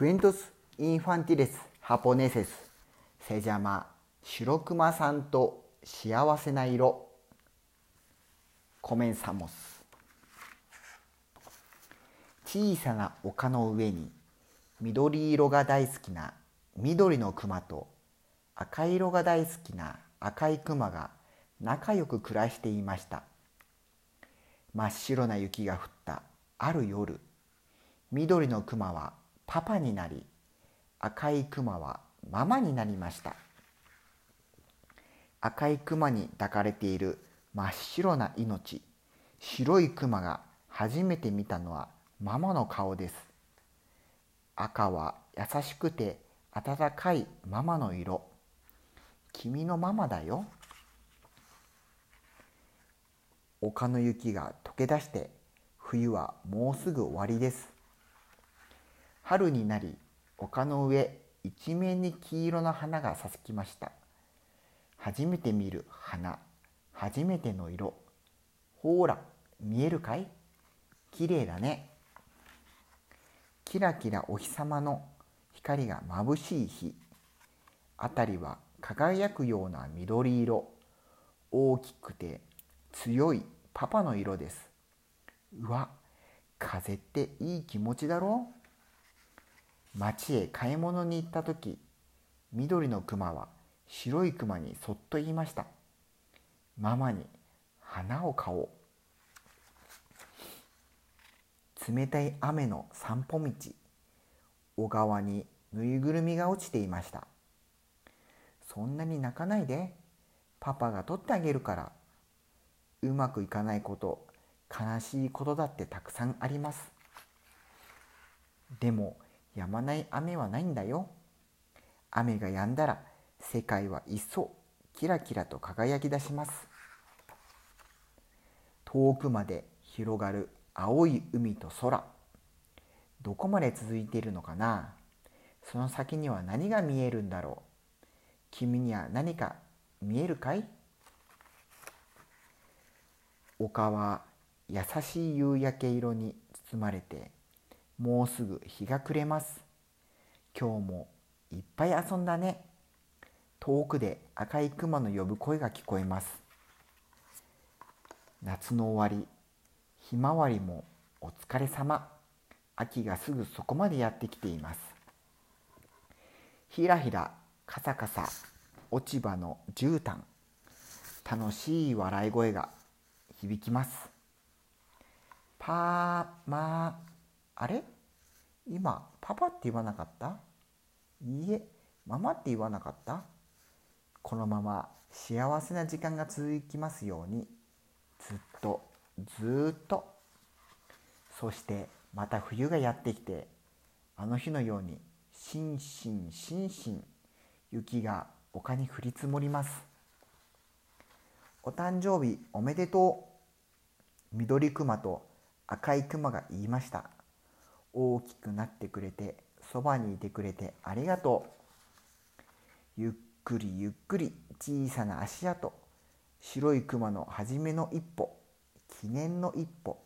クエントス・インファンティレス・ハポネセス。セジャマ白熊さんと幸せな色。コメンサモス。小さな丘の上に緑色が大好きな緑の熊と赤色が大好きな赤い熊が仲良く暮らしていました。真っ白な雪が降ったある夜緑の熊はパパになり赤い熊はママになりました。赤い熊に抱かれている真っ白な命。白い熊が初めて見たのはママの顔です。赤は優しくて温かいママの色。君のママだよ。丘の雪が溶け出して冬はもうすぐ終わりです。春になり丘の上一面に黄色の花が咲きました。初めて見る花初めての色。ほら見えるかい？きれいだね。キラキラお日様の光が眩しい日。辺りは輝くような緑色。大きくて強いパパの色です。うわ風っていい気持ちだろ？う町へ買い物に行った時緑のクマは白いクマにそっと言いました。ママに花を買おう。冷たい雨の散歩道。小川にぬいぐるみが落ちていました。そんなに泣かないで。パパが取ってあげるから。うまくいかないこと悲しいことだってたくさんあります。でも止まない雨はないんだよ。雨が止んだら世界は一層キラキラと輝き出します。遠くまで広がる青い海と空。どこまで続いているのかな？その先には何が見えるんだろう？君には何か見えるかい？丘は優しい夕焼け色に包まれてもうすぐ日が暮れます。今日もいっぱい遊んだね。遠くで赤い熊の呼ぶ声が聞こえます。夏の終わりひまわりもお疲れ様。秋がすぐそこまでやってきています。ひらひらカサカサ落ち葉の絨毯。楽しい笑い声が響きます。パーマー。あれ？今パパって言わなかった？いいえママって言わなかった？このまま幸せな時間が続きますようにずっとずっと。そしてまた冬がやってきてあの日のようにしんしんしんしん雪が丘に降り積もります。お誕生日おめでとう。緑クマと赤いクマが言いました。大きくなってくれてそばにいてくれてありがとう。ゆっくりゆっくり小さな足跡白いクマの初めの一歩記念の一歩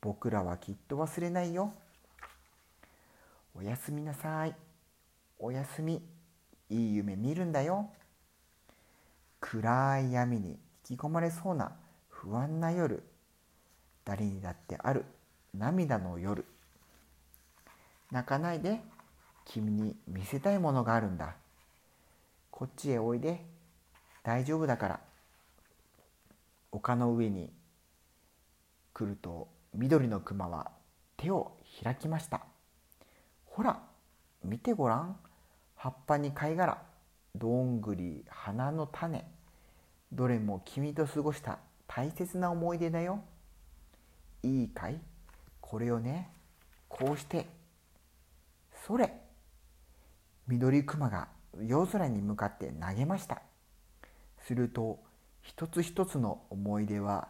僕らはきっと忘れないよ。おやすみなさい。おやすみ。いい夢見るんだよ。暗い闇に引き込まれそうな不安な夜誰にだってある涙の夜。泣かないで君に見せたいものがあるんだ。こっちへおいで。大丈夫だから。丘の上に来ると緑のクマは手を開きました。ほら見てごらん。葉っぱに貝殻。どんぐり花の種。どれも君と過ごした。大切な思い出だよ。いいかい？これをねこうしてそれ緑クマが夜空に向かって投げました。すると一つ一つの思い出は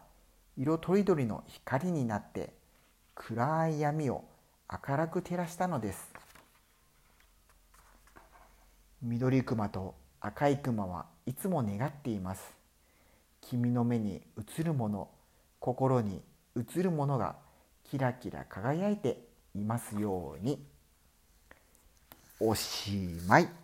色とりどりの光になって暗い闇を明るく照らしたのです。緑クマと赤いクマはいつも願っています。君の目に映るもの心に映るものがキラキラ輝いていますように。おしまい。